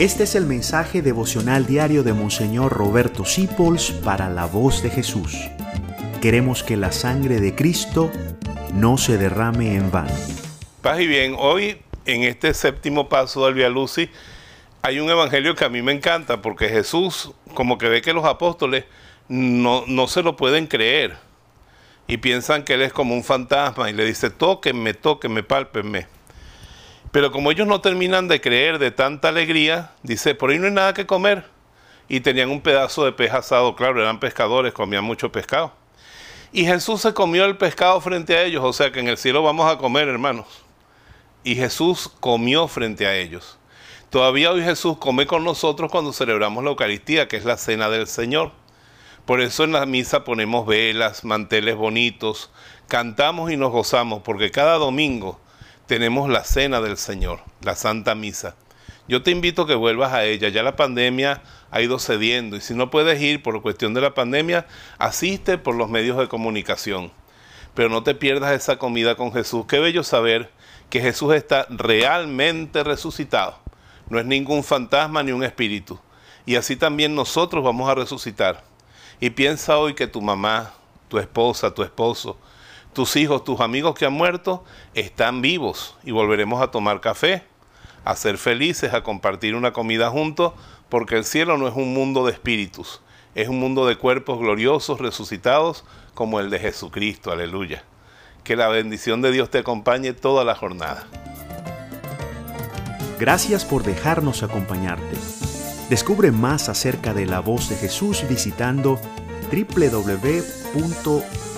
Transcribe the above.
Este es el mensaje devocional diario de Monseñor Roberto Sipols para la voz de Jesús. Queremos que la sangre de Cristo no se derrame en vano. Paz y bien, hoy en este séptimo paso del Via hay un evangelio que a mí me encanta porque Jesús como que ve que los apóstoles no, no se lo pueden creer y piensan que él es como un fantasma y le dice tóquenme, tóquenme, pálpenme. Pero como ellos no terminan de creer de tanta alegría, dice, por ahí no hay nada que comer. Y tenían un pedazo de pez asado, claro, eran pescadores, comían mucho pescado. Y Jesús se comió el pescado frente a ellos, o sea que en el cielo vamos a comer, hermanos. Y Jesús comió frente a ellos. Todavía hoy Jesús come con nosotros cuando celebramos la Eucaristía, que es la cena del Señor. Por eso en la misa ponemos velas, manteles bonitos, cantamos y nos gozamos, porque cada domingo tenemos la cena del Señor, la Santa Misa. Yo te invito a que vuelvas a ella. Ya la pandemia ha ido cediendo y si no puedes ir por cuestión de la pandemia, asiste por los medios de comunicación. Pero no te pierdas esa comida con Jesús. Qué bello saber que Jesús está realmente resucitado. No es ningún fantasma ni un espíritu. Y así también nosotros vamos a resucitar. Y piensa hoy que tu mamá, tu esposa, tu esposo, tus hijos, tus amigos que han muerto, están vivos y volveremos a tomar café, a ser felices, a compartir una comida juntos, porque el cielo no es un mundo de espíritus, es un mundo de cuerpos gloriosos, resucitados, como el de Jesucristo, aleluya. Que la bendición de Dios te acompañe toda la jornada. Gracias por dejarnos acompañarte. Descubre más acerca de la voz de Jesús visitando